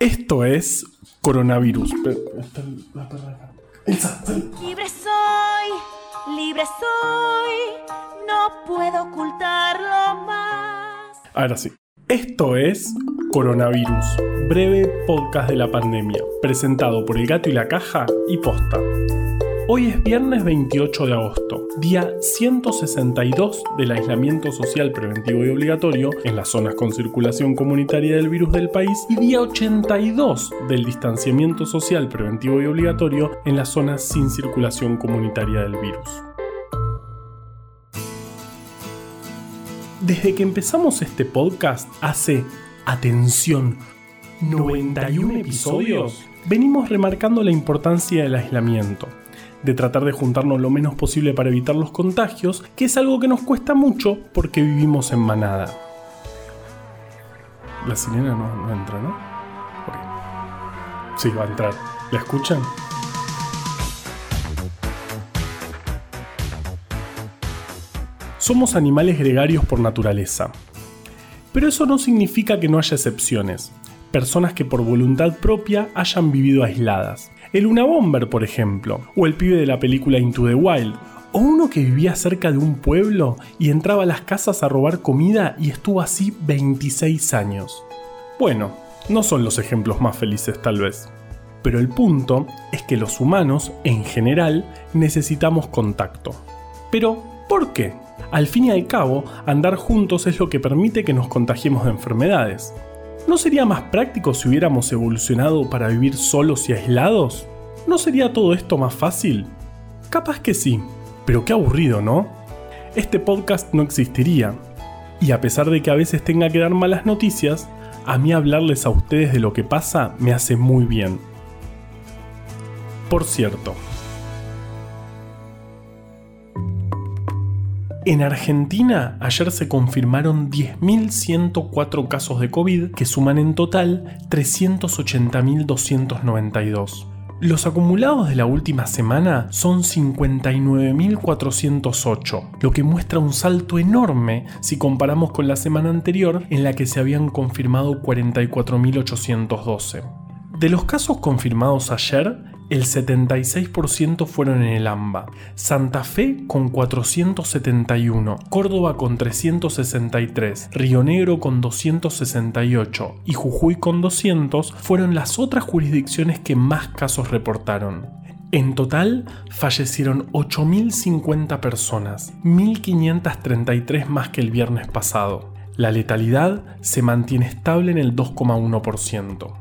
Esto es coronavirus. Libre soy, libre soy, no puedo ocultarlo más. Ahora sí. Esto es Coronavirus, breve podcast de la pandemia, presentado por El Gato y la Caja y Posta. Hoy es viernes 28 de agosto, día 162 del aislamiento social preventivo y obligatorio en las zonas con circulación comunitaria del virus del país y día 82 del distanciamiento social preventivo y obligatorio en las zonas sin circulación comunitaria del virus. Desde que empezamos este podcast hace, atención, 91 episodios, venimos remarcando la importancia del aislamiento de tratar de juntarnos lo menos posible para evitar los contagios, que es algo que nos cuesta mucho porque vivimos en manada. La sirena no, entra, ¿no? Sí, va a entrar. ¿La escuchan? Somos animales gregarios por naturaleza. Pero eso no significa que no haya excepciones. Personas que por voluntad propia hayan vivido aisladas el Una Bomber, por ejemplo, o el pibe de la película Into the Wild, o uno que vivía cerca de un pueblo y entraba a las casas a robar comida y estuvo así 26 años. Bueno, no son los ejemplos más felices tal vez. Pero el punto es que los humanos, en general, necesitamos contacto. Pero, ¿por qué? Al fin y al cabo, andar juntos es lo que permite que nos contagiemos de enfermedades. ¿No sería más práctico si hubiéramos evolucionado para vivir solos y aislados? ¿No sería todo esto más fácil? Capaz que sí, pero qué aburrido, ¿no? Este podcast no existiría. Y a pesar de que a veces tenga que dar malas noticias, a mí hablarles a ustedes de lo que pasa me hace muy bien. Por cierto, En Argentina ayer se confirmaron 10.104 casos de COVID que suman en total 380.292. Los acumulados de la última semana son 59.408, lo que muestra un salto enorme si comparamos con la semana anterior en la que se habían confirmado 44.812. De los casos confirmados ayer, el 76% fueron en el AMBA, Santa Fe con 471, Córdoba con 363, Río Negro con 268 y Jujuy con 200 fueron las otras jurisdicciones que más casos reportaron. En total fallecieron 8.050 personas, 1.533 más que el viernes pasado. La letalidad se mantiene estable en el 2,1%.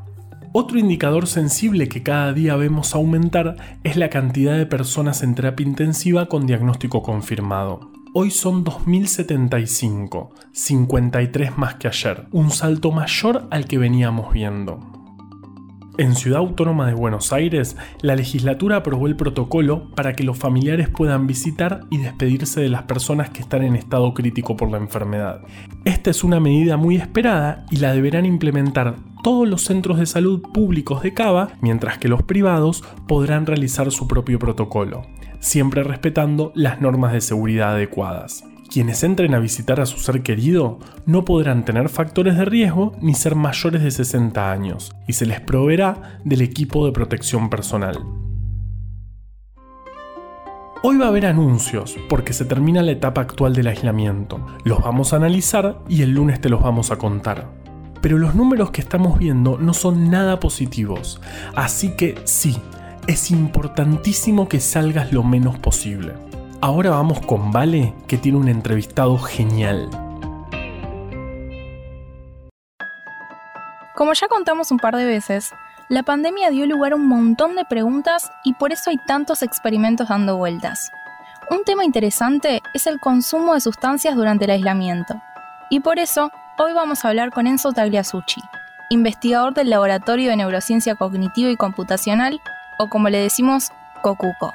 Otro indicador sensible que cada día vemos aumentar es la cantidad de personas en terapia intensiva con diagnóstico confirmado. Hoy son 2.075, 53 más que ayer, un salto mayor al que veníamos viendo. En Ciudad Autónoma de Buenos Aires, la legislatura aprobó el protocolo para que los familiares puedan visitar y despedirse de las personas que están en estado crítico por la enfermedad. Esta es una medida muy esperada y la deberán implementar todos los centros de salud públicos de Cava, mientras que los privados podrán realizar su propio protocolo, siempre respetando las normas de seguridad adecuadas. Quienes entren a visitar a su ser querido no podrán tener factores de riesgo ni ser mayores de 60 años, y se les proveerá del equipo de protección personal. Hoy va a haber anuncios porque se termina la etapa actual del aislamiento. Los vamos a analizar y el lunes te los vamos a contar pero los números que estamos viendo no son nada positivos. Así que sí, es importantísimo que salgas lo menos posible. Ahora vamos con Vale, que tiene un entrevistado genial. Como ya contamos un par de veces, la pandemia dio lugar a un montón de preguntas y por eso hay tantos experimentos dando vueltas. Un tema interesante es el consumo de sustancias durante el aislamiento. Y por eso Hoy vamos a hablar con Enzo Tagliasucci, investigador del Laboratorio de Neurociencia Cognitiva y Computacional, o como le decimos, COCUCO.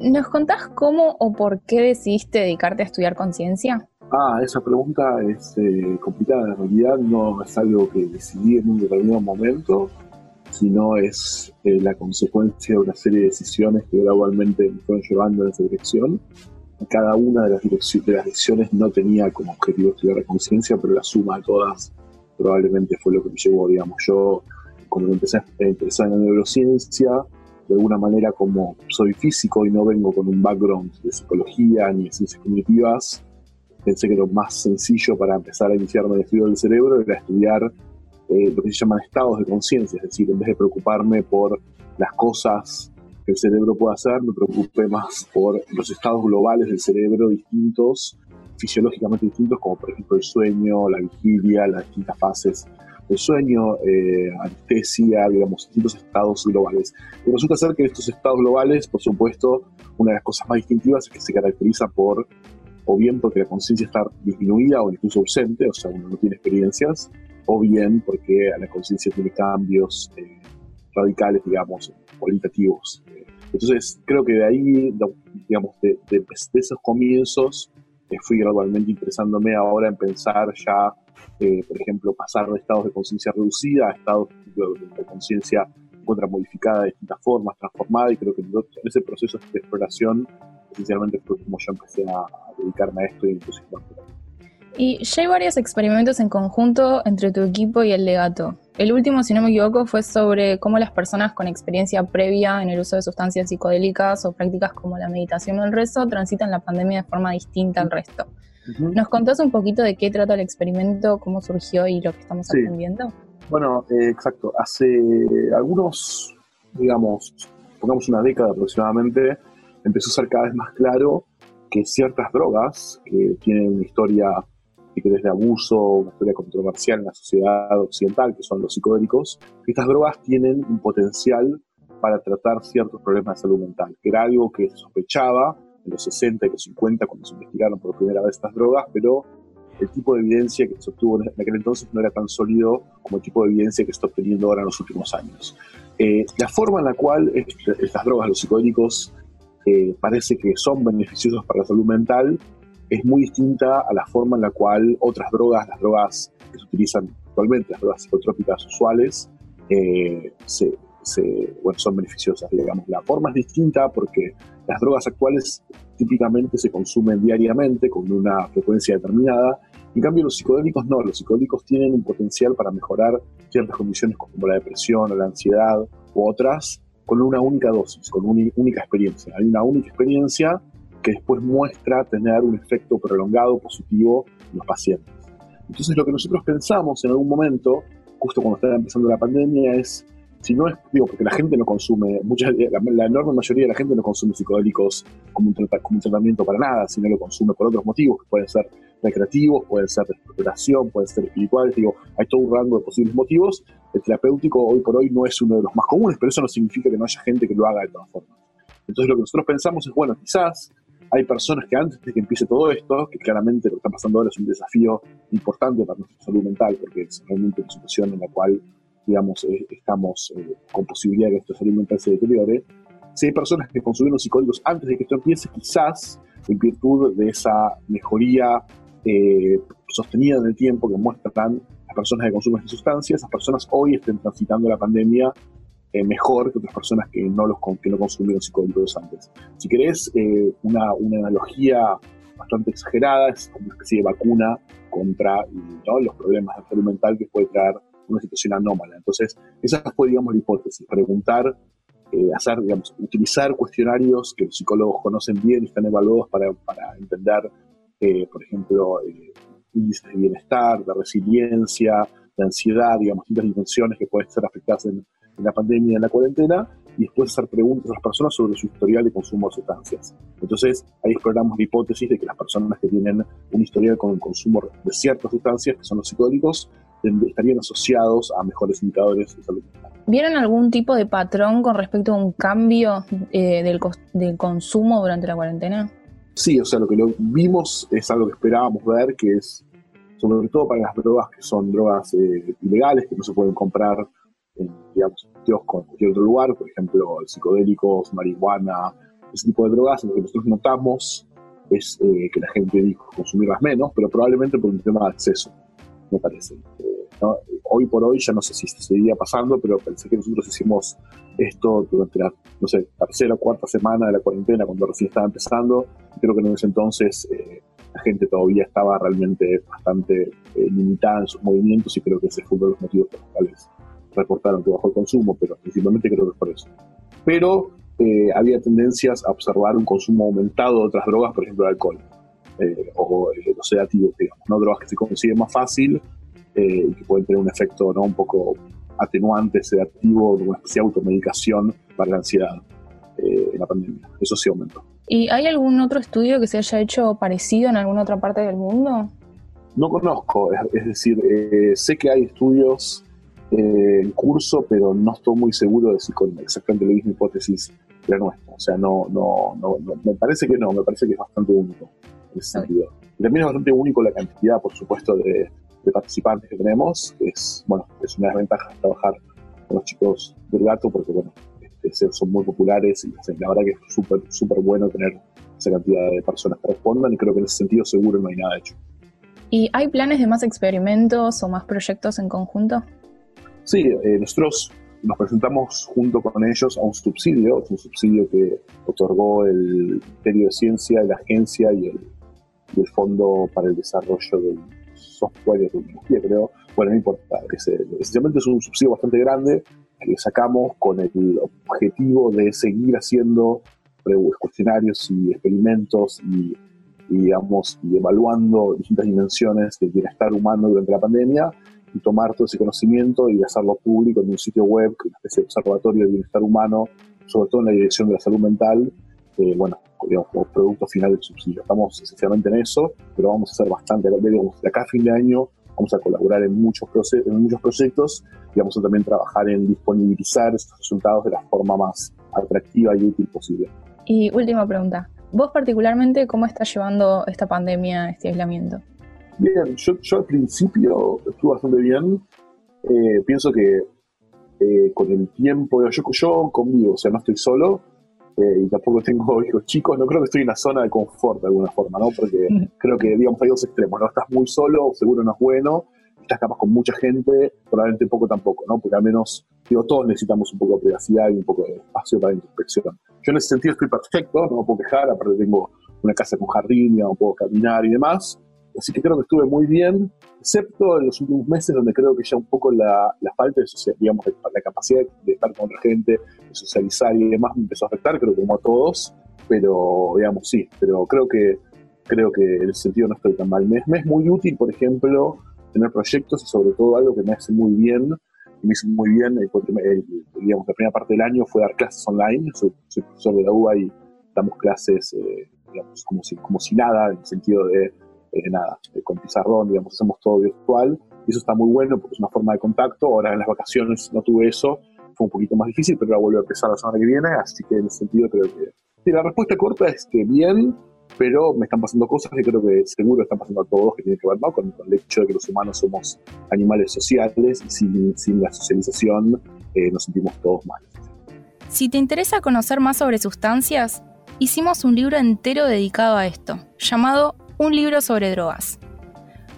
¿Nos contás cómo o por qué decidiste dedicarte a estudiar conciencia? Ah, esa pregunta es eh, complicada. En realidad no es algo que decidí en un determinado momento sino es eh, la consecuencia de una serie de decisiones que gradualmente me fueron llevando en esa dirección. cada una de las, de las lecciones no tenía como objetivo estudiar la conciencia, pero la suma de todas probablemente fue lo que me llevó, digamos, yo como empecé a interesar en la neurociencia, de alguna manera como soy físico y no vengo con un background de psicología ni de ciencias cognitivas, pensé que lo más sencillo para empezar a iniciarme en el estudio del cerebro era estudiar eh, lo que se llaman estados de conciencia, es decir, en vez de preocuparme por las cosas que el cerebro puede hacer, me preocupé más por los estados globales del cerebro distintos, fisiológicamente distintos, como por ejemplo el sueño, la vigilia, las distintas fases del sueño, eh, anestesia, digamos, distintos estados globales. Y resulta ser que estos estados globales, por supuesto, una de las cosas más distintivas es que se caracteriza por, o bien porque la conciencia está disminuida o incluso ausente, o sea, uno no tiene experiencias, o bien porque la conciencia tiene cambios eh, radicales, digamos, cualitativos. Entonces, creo que de ahí, digamos, de, esos comienzos, eh, fui gradualmente interesándome ahora en pensar ya, eh, por ejemplo, pasar de estados de conciencia reducida a estados de, conciencia contra modificada de distintas formas, transformada, y creo que en ese proceso de exploración, esencialmente fue como yo empecé a, dedicarme a esto y entusiasmarme. Y ya hay varios experimentos en conjunto entre tu equipo y el legato. El último, si no me equivoco, fue sobre cómo las personas con experiencia previa en el uso de sustancias psicodélicas o prácticas como la meditación o el rezo transitan la pandemia de forma distinta al resto. ¿Nos contás un poquito de qué trata el experimento, cómo surgió y lo que estamos aprendiendo? Bueno, eh, exacto. Hace algunos, digamos, pongamos una década aproximadamente, empezó a ser cada vez más claro que ciertas drogas que tienen una historia que de abuso, una historia controversial en la sociedad occidental, que son los psicodélicos, estas drogas tienen un potencial para tratar ciertos problemas de salud mental, que era algo que se sospechaba en los 60 y los 50 cuando se investigaron por primera vez estas drogas, pero el tipo de evidencia que se obtuvo en aquel entonces no era tan sólido como el tipo de evidencia que se está obteniendo ahora en los últimos años. Eh, la forma en la cual estas drogas, los psicodélicos, eh, parece que son beneficiosos para la salud mental, es muy distinta a la forma en la cual otras drogas, las drogas que se utilizan actualmente, las drogas psicotrópicas usuales, eh, bueno, son beneficiosas, digamos. La forma es distinta porque las drogas actuales típicamente se consumen diariamente con una frecuencia determinada. En cambio, los psicodélicos no. Los psicodélicos tienen un potencial para mejorar ciertas condiciones como la depresión o la ansiedad u otras con una única dosis, con una única experiencia. Hay una única experiencia que después muestra tener un efecto prolongado positivo en los pacientes. Entonces lo que nosotros pensamos en algún momento, justo cuando estaba empezando la pandemia, es, si no es, digo, porque la gente no consume, mucha, la, enorme mayoría de la gente no consume psicodélicos como un, como un tratamiento para nada, sino lo consume por otros motivos, que pueden ser recreativos, pueden ser de recuperación, pueden ser espirituales, digo, hay todo un rango de posibles motivos. El terapéutico hoy por hoy no es uno de los más comunes, pero eso no significa que no haya gente que lo haga de todas formas. Entonces lo que nosotros pensamos es, bueno, quizás hay personas que antes de que empiece todo esto, que claramente lo que está pasando ahora es un desafío importante para nuestra salud mental, porque es realmente una situación en la cual, digamos, eh, estamos eh, con posibilidad de que nuestra salud mental se deteriore. Si hay personas que consumieron psicólogos antes de que esto empiece, quizás en virtud de esa mejoría eh, sostenida en el tiempo que muestran las personas que consumen estas sustancias, esas personas hoy estén transitando la pandemia eh, mejor que otras personas que no, los, que no consumieron psicodélicos antes. Si querés eh, una, una, analogía bastante exagerada, es como una especie de vacuna contra los problemas de salud mental que puede traer una situación anómala. Entonces, esa fue, digamos, la hipótesis, preguntar, eh, hacer, digamos, utilizar cuestionarios que los psicólogos conocen bien y están evaluados para, para entender, por ejemplo, índices de bienestar, de resiliencia, de ansiedad, digamos, distintas dimensiones que pueden ser afectadas en, en la pandemia, en la cuarentena, y después hacer preguntas a las personas sobre su historial de consumo de sustancias. Entonces, ahí exploramos la hipótesis de que las personas que tienen un historial con el consumo de ciertas sustancias, que son los psicodélicos, estarían asociados a mejores indicadores de salud mental. ¿Vieron algún tipo de patrón con respecto a un cambio eh, del, del consumo durante la cuarentena? Sí, o sea, lo que lo vimos es algo que esperábamos ver, que es sobre todo para las drogas que son drogas eh, ilegales, que no se pueden comprar en, digamos, kiosco en cualquier otro lugar, por ejemplo, psicodélicos, marihuana, ese tipo de drogas, lo que nosotros notamos es eh, que la gente dijo consumirlas menos, pero probablemente por un tema de acceso, me parece. Eh, Hoy por hoy ya no sé si seguiría pasando, pero pensé que nosotros hicimos esto durante la, no sé, tercera o cuarta semana de la cuarentena, cuando recién estaba empezando. Creo que en ese entonces eh, la gente todavía estaba realmente bastante eh, limitada en sus movimientos y creo que ese fue uno de los motivos por los cuales reportaron que bajó el consumo, pero principalmente creo que es por eso. Pero eh, había tendencias a observar un consumo aumentado de otras drogas, por ejemplo el alcohol o los sedativos, digamos, ¿no? drogas que se consiguen más fácil y que pueden tener un efecto ¿no? un poco atenuante, sedativo, una especie de automedicación para la ansiedad eh, en la pandemia. Eso sí aumentó. ¿Y hay algún otro estudio que se haya hecho parecido en alguna otra parte del mundo? No conozco, es, decir, eh, sé que hay estudios eh, en curso, pero no estoy muy seguro de si con exactamente la misma hipótesis que la nuestra. O sea, no, no, no, me parece que no, me parece que es bastante único en ese sentido. Y también es bastante único la cantidad, por supuesto, de, de participantes que tenemos. Es, bueno, es una desventaja trabajar con los chicos del gato porque, bueno, este, son muy populares y la verdad que es súper, súper bueno tener esa cantidad de personas que respondan y creo que en ese sentido seguro no hay nada hecho. ¿Y hay planes de más experimentos o más proyectos en conjunto? Sí, eh, nosotros nos presentamos junto con ellos a un subsidio, un subsidio que otorgó el Ministerio de Ciencia, la Agencia y el, y el Fondo para el Desarrollo del software de tecnología, creo. Bueno, no importa. Es, esencialmente es un subsidio bastante grande que sacamos con el objetivo de seguir haciendo cuestionarios y experimentos y, digamos, y evaluando distintas dimensiones del bienestar humano durante la pandemia y tomar todo ese conocimiento y hacerlo público en un sitio web, una especie de observatorio del bienestar humano, sobre todo en la dirección de la salud mental, eh, bueno, digamos, como producto final del subsidio. Estamos esencialmente en eso, pero vamos a hacer bastante, digamos, de acá a fin de año vamos a colaborar en muchos, en muchos proyectos y vamos a también trabajar en disponibilizar esos resultados de la forma más atractiva y útil posible. Y última pregunta, vos particularmente, ¿cómo estás llevando esta pandemia, este aislamiento? Bien, yo, yo al principio estuve bastante bien. Eh, pienso que eh, con el tiempo, yo, yo conmigo, o sea, no estoy solo, eh, y tampoco tengo hijos chicos, no creo que estoy en una zona de confort de alguna forma, ¿no? Porque creo que, digamos, hay dos extremos, ¿no? Estás muy solo, seguro no es bueno, estás capaz con mucha gente, probablemente poco tampoco, ¿no? Porque al menos, digo, todos necesitamos un poco de privacidad y un poco de espacio para introspección. Yo en ese sentido estoy perfecto, no me puedo quejar, aparte tengo una casa con jardín, no puedo caminar y demás, Así que creo que estuve muy bien, excepto en los últimos meses donde creo que ya un poco la, la falta de social, digamos, la capacidad de estar con otra gente, de socializar y demás me empezó a afectar, creo que como a todos, pero digamos sí, pero creo que creo que en ese sentido no estoy tan mal. Me, es muy útil, por ejemplo, tener proyectos y sobre todo algo que me hace muy bien, me hizo muy bien, eh, digamos, la primera parte del año fue dar clases online, soy, profesor de la UBA y damos clases, eh, digamos, como si, como si nada, en el sentido de eh, nada, eh, con pizarrón, digamos, hacemos todo virtual y eso está muy bueno porque es una forma de contacto. Ahora en las vacaciones no tuve eso, fue un poquito más difícil, pero ahora vuelvo a empezar la semana que viene, así que en ese sentido creo que... Sí, la respuesta corta es que bien, pero me están pasando cosas que creo que seguro están pasando a todos, que tienen que ver con, el hecho de que los humanos somos animales sociales y sin, sin la socialización eh, nos sentimos todos mal. Si te interesa conocer más sobre sustancias, hicimos un libro entero dedicado a esto, llamado un libro sobre drogas.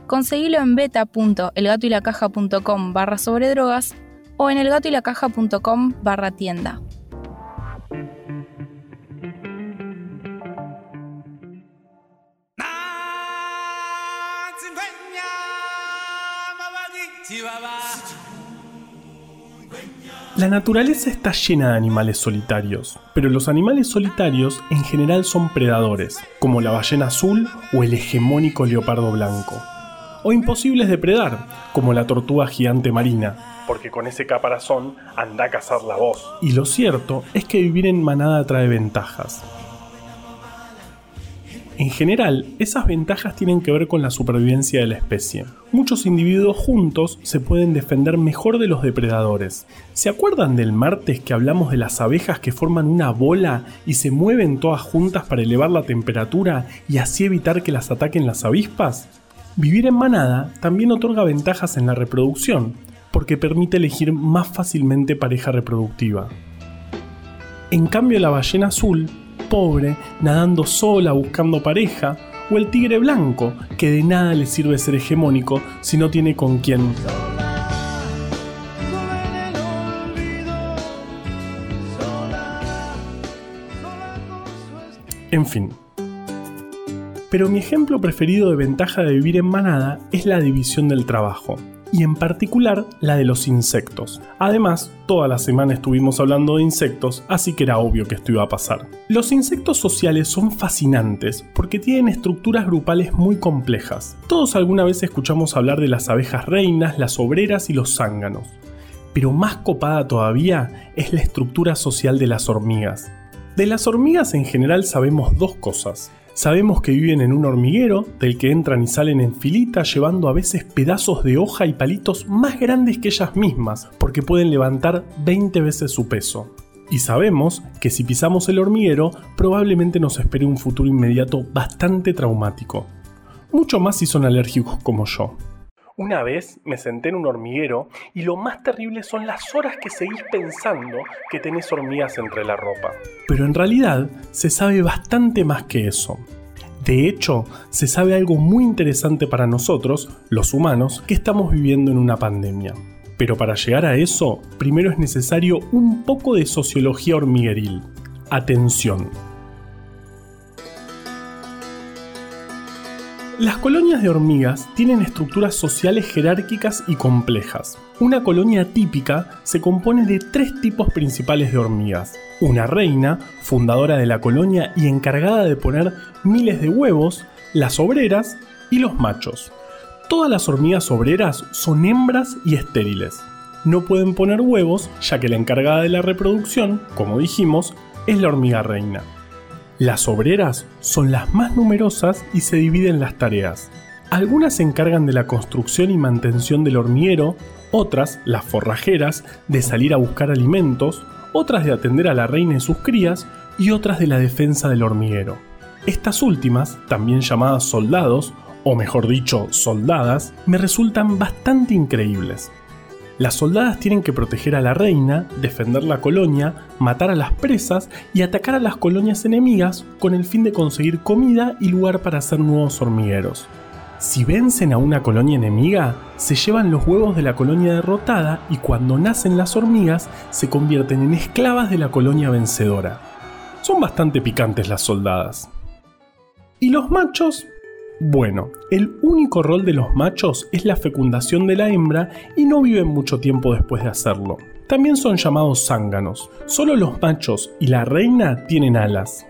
Conseguilo en beta.elgatoylacaja.com barra sobre drogas o en elgatoylacaja.com barra tienda. La naturaleza está llena de animales solitarios, pero los animales solitarios en general son predadores, como la ballena azul o el hegemónico leopardo blanco. O imposibles de predar, como la tortuga gigante marina, porque con ese caparazón anda a cazar la voz. Y lo cierto es que vivir en manada trae ventajas. En general, esas ventajas tienen que ver con la supervivencia de la especie. Muchos individuos juntos se pueden defender mejor de los depredadores. ¿Se acuerdan del martes que hablamos de las abejas que forman una bola y se mueven todas juntas para elevar la temperatura y así evitar que las ataquen las avispas? Vivir en manada también otorga ventajas en la reproducción, porque permite elegir más fácilmente pareja reproductiva. En cambio, la ballena azul pobre nadando sola buscando pareja, o el tigre blanco, que de nada le sirve ser hegemónico si no tiene con quién. En fin. Pero mi ejemplo preferido de ventaja de vivir en manada es la división del trabajo y en particular la de los insectos. Además, toda la semana estuvimos hablando de insectos, así que era obvio que esto iba a pasar. Los insectos sociales son fascinantes porque tienen estructuras grupales muy complejas. Todos alguna vez escuchamos hablar de las abejas reinas, las obreras y los zánganos. Pero más copada todavía es la estructura social de las hormigas. De las hormigas en general sabemos dos cosas. Sabemos que viven en un hormiguero del que entran y salen en filita llevando a veces pedazos de hoja y palitos más grandes que ellas mismas porque pueden levantar 20 veces su peso. Y sabemos que si pisamos el hormiguero probablemente nos espere un futuro inmediato bastante traumático. Mucho más si son alérgicos como yo. Una vez me senté en un hormiguero y lo más terrible son las horas que seguís pensando que tenés hormigas entre la ropa. Pero en realidad se sabe bastante más que eso. De hecho, se sabe algo muy interesante para nosotros, los humanos, que estamos viviendo en una pandemia. Pero para llegar a eso, primero es necesario un poco de sociología hormigueril. Atención. Las colonias de hormigas tienen estructuras sociales jerárquicas y complejas. Una colonia típica se compone de tres tipos principales de hormigas. Una reina, fundadora de la colonia y encargada de poner miles de huevos, las obreras y los machos. Todas las hormigas obreras son hembras y estériles. No pueden poner huevos ya que la encargada de la reproducción, como dijimos, es la hormiga reina. Las obreras son las más numerosas y se dividen las tareas. Algunas se encargan de la construcción y mantención del hormiguero, otras, las forrajeras, de salir a buscar alimentos, otras de atender a la reina y sus crías y otras de la defensa del hormiguero. Estas últimas, también llamadas soldados, o mejor dicho, soldadas, me resultan bastante increíbles. Las soldadas tienen que proteger a la reina, defender la colonia, matar a las presas y atacar a las colonias enemigas con el fin de conseguir comida y lugar para hacer nuevos hormigueros. Si vencen a una colonia enemiga, se llevan los huevos de la colonia derrotada y cuando nacen las hormigas se convierten en esclavas de la colonia vencedora. Son bastante picantes las soldadas. Y los machos bueno, el único rol de los machos es la fecundación de la hembra y no viven mucho tiempo después de hacerlo. También son llamados zánganos. Solo los machos y la reina tienen alas.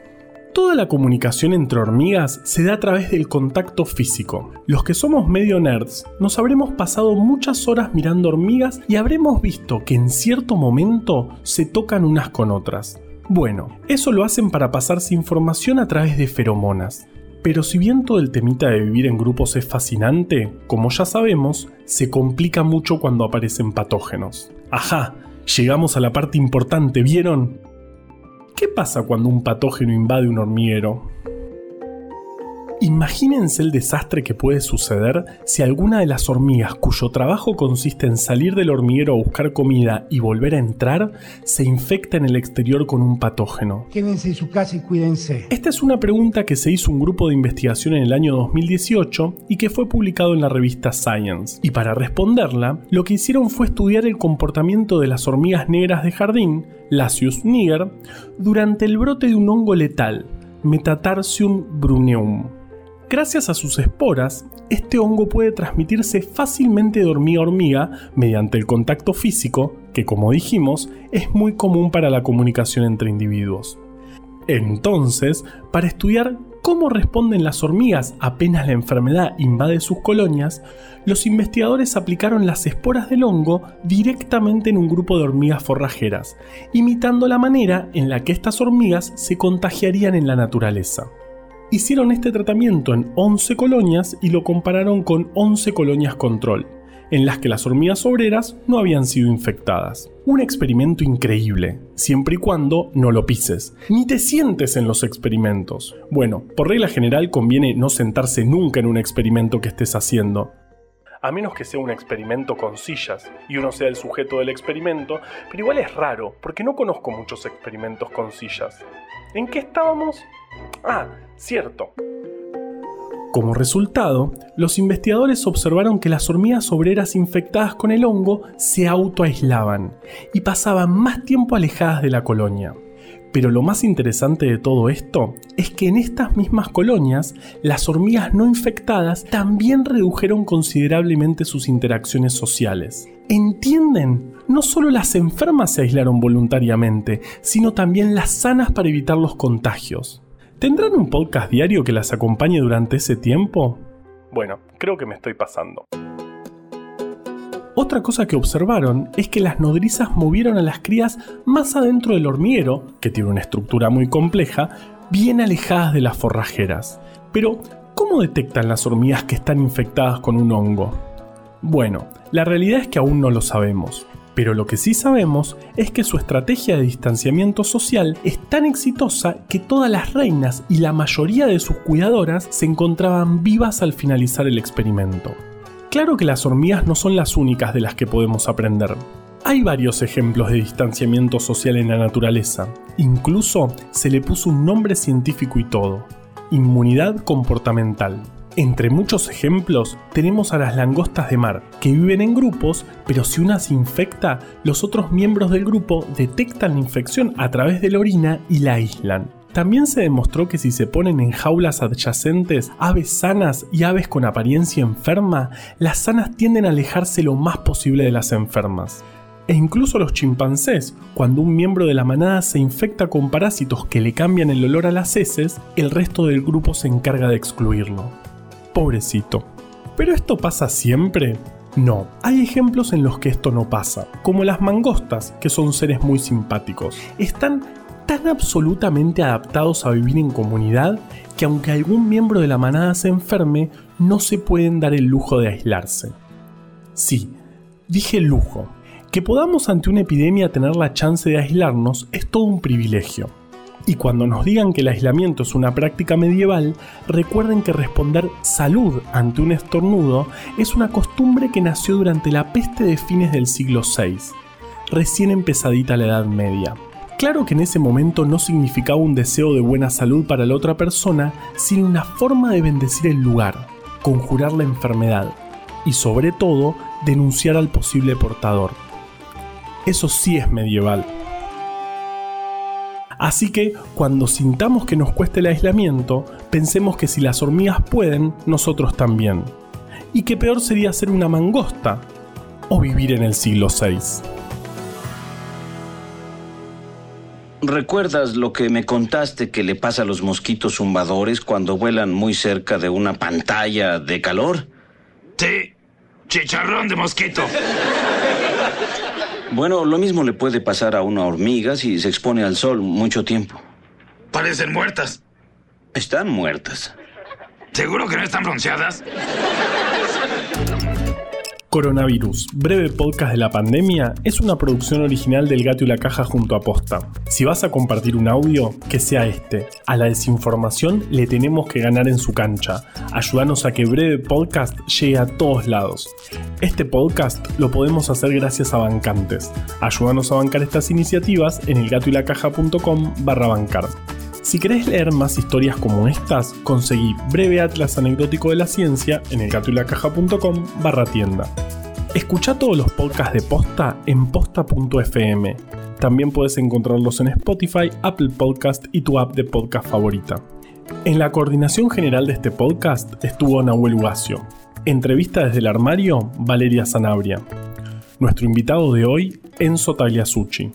Toda la comunicación entre hormigas se da a través del contacto físico. Los que somos medio nerds nos habremos pasado muchas horas mirando hormigas y habremos visto que en cierto momento se tocan unas con otras. Bueno, eso lo hacen para pasarse información a través de feromonas. Pero si bien todo el temita de vivir en grupos es fascinante, como ya sabemos, se complica mucho cuando aparecen patógenos. Ajá, llegamos a la parte importante, ¿vieron? ¿Qué pasa cuando un patógeno invade un hormiguero? Imagínense el desastre que puede suceder si alguna de las hormigas cuyo trabajo consiste en salir del hormiguero a buscar comida y volver a entrar, se infecta en el exterior con un patógeno. Quédense en su casa y cuídense. Esta es una pregunta que se hizo un grupo de investigación en el año 2018 y que fue publicado en la revista Science. Y para responderla, lo que hicieron fue estudiar el comportamiento de las hormigas negras de jardín, Lasius niger, durante el brote de un hongo letal, Metatarsium bruneum. Gracias a sus esporas, este hongo puede transmitirse fácilmente de hormiga a hormiga mediante el contacto físico, que como dijimos, es muy común para la comunicación entre individuos. Entonces, para estudiar cómo responden las hormigas apenas la enfermedad invade sus colonias, los investigadores aplicaron las esporas del hongo directamente en un grupo de hormigas forrajeras, imitando la manera en la que estas hormigas se contagiarían en la naturaleza hicieron este tratamiento en 11 colonias y lo compararon con 11 colonias control, en las que las hormigas obreras no habían sido infectadas. Un experimento increíble, siempre y cuando no lo pises, ni te sientes en los experimentos. Bueno, por regla general conviene no sentarse nunca en un experimento que estés haciendo, a menos que sea un experimento con sillas y uno sea el sujeto del experimento, pero igual es raro, porque no conozco muchos experimentos con sillas. ¿En qué estábamos? Ah, cierto. Como resultado, los investigadores observaron que las hormigas obreras infectadas con el hongo se autoaislaban y pasaban más tiempo alejadas de la colonia. Pero lo más interesante de todo esto es que en estas mismas colonias, las hormigas no infectadas también redujeron considerablemente sus interacciones sociales. ¿Entienden? No solo las enfermas se aislaron voluntariamente, sino también las sanas para evitar los contagios. ¿Tendrán un podcast diario que las acompañe durante ese tiempo? Bueno, creo que me estoy pasando. Otra cosa que observaron es que las nodrizas movieron a las crías más adentro del hormiguero, que tiene una estructura muy compleja, bien alejadas de las forrajeras. Pero, ¿cómo detectan las hormigas que están infectadas con un hongo? Bueno, la realidad es que aún no lo sabemos. Pero lo que sí sabemos es que su estrategia de distanciamiento social es tan exitosa que todas las reinas y la mayoría de sus cuidadoras se encontraban vivas al finalizar el experimento. Claro que las hormigas no son las únicas de las que podemos aprender. Hay varios ejemplos de distanciamiento social en la naturaleza. Incluso se le puso un nombre científico y todo. Inmunidad comportamental. Entre muchos ejemplos tenemos a las langostas de mar, que viven en grupos, pero si una se infecta, los otros miembros del grupo detectan la infección a través de la orina y la aíslan. También se demostró que si se ponen en jaulas adyacentes aves sanas y aves con apariencia enferma, las sanas tienden a alejarse lo más posible de las enfermas. E incluso los chimpancés, cuando un miembro de la manada se infecta con parásitos que le cambian el olor a las heces, el resto del grupo se encarga de excluirlo. Pobrecito. ¿Pero esto pasa siempre? No, hay ejemplos en los que esto no pasa, como las mangostas, que son seres muy simpáticos. Están tan absolutamente adaptados a vivir en comunidad que aunque algún miembro de la manada se enferme, no se pueden dar el lujo de aislarse. Sí, dije lujo. Que podamos ante una epidemia tener la chance de aislarnos es todo un privilegio. Y cuando nos digan que el aislamiento es una práctica medieval, recuerden que responder salud ante un estornudo es una costumbre que nació durante la peste de fines del siglo VI, recién empezadita la Edad Media. Claro que en ese momento no significaba un deseo de buena salud para la otra persona, sino una forma de bendecir el lugar, conjurar la enfermedad y sobre todo denunciar al posible portador. Eso sí es medieval. Así que cuando sintamos que nos cueste el aislamiento, pensemos que si las hormigas pueden, nosotros también. Y que peor sería ser una mangosta o vivir en el siglo VI. ¿Recuerdas lo que me contaste que le pasa a los mosquitos zumbadores cuando vuelan muy cerca de una pantalla de calor? Sí, chicharrón de mosquito. Bueno, lo mismo le puede pasar a una hormiga si se expone al sol mucho tiempo. Parecen muertas. Están muertas. ¿Seguro que no están bronceadas? Coronavirus, breve podcast de la pandemia, es una producción original del Gato y la Caja junto a Posta. Si vas a compartir un audio, que sea este. A la desinformación le tenemos que ganar en su cancha. Ayúdanos a que breve podcast llegue a todos lados. Este podcast lo podemos hacer gracias a bancantes. Ayúdanos a bancar estas iniciativas en elgatoylacaja.com barra bancar. Si querés leer más historias como estas, conseguí Breve Atlas Anecdótico de la Ciencia en elgatoylacaja.com barra tienda. Escucha todos los podcasts de Posta en posta.fm. También puedes encontrarlos en Spotify, Apple Podcast y tu app de podcast favorita. En la coordinación general de este podcast estuvo Nahuel Ugacio. Entrevista desde el armario, Valeria Sanabria. Nuestro invitado de hoy, Enzo Tagliasucci.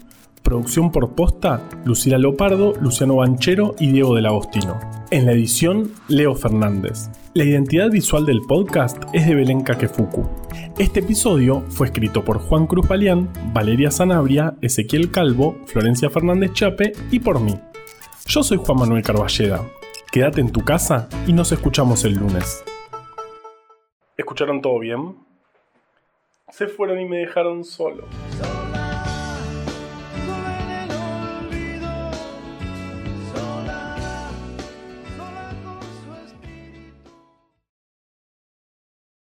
Producción por posta, Lucila Lopardo, Luciano Banchero y Diego del Agostino. En la edición, Leo Fernández. La identidad visual del podcast es de Belén Kakefuku. Este episodio fue escrito por Juan Cruz Balián, Valeria Sanabria, Ezequiel Calvo, Florencia Fernández Chape y por mí. Yo soy Juan Manuel Carballeda. Quédate en tu casa y nos escuchamos el lunes. ¿Escucharon todo bien? Se fueron y me dejaron solo.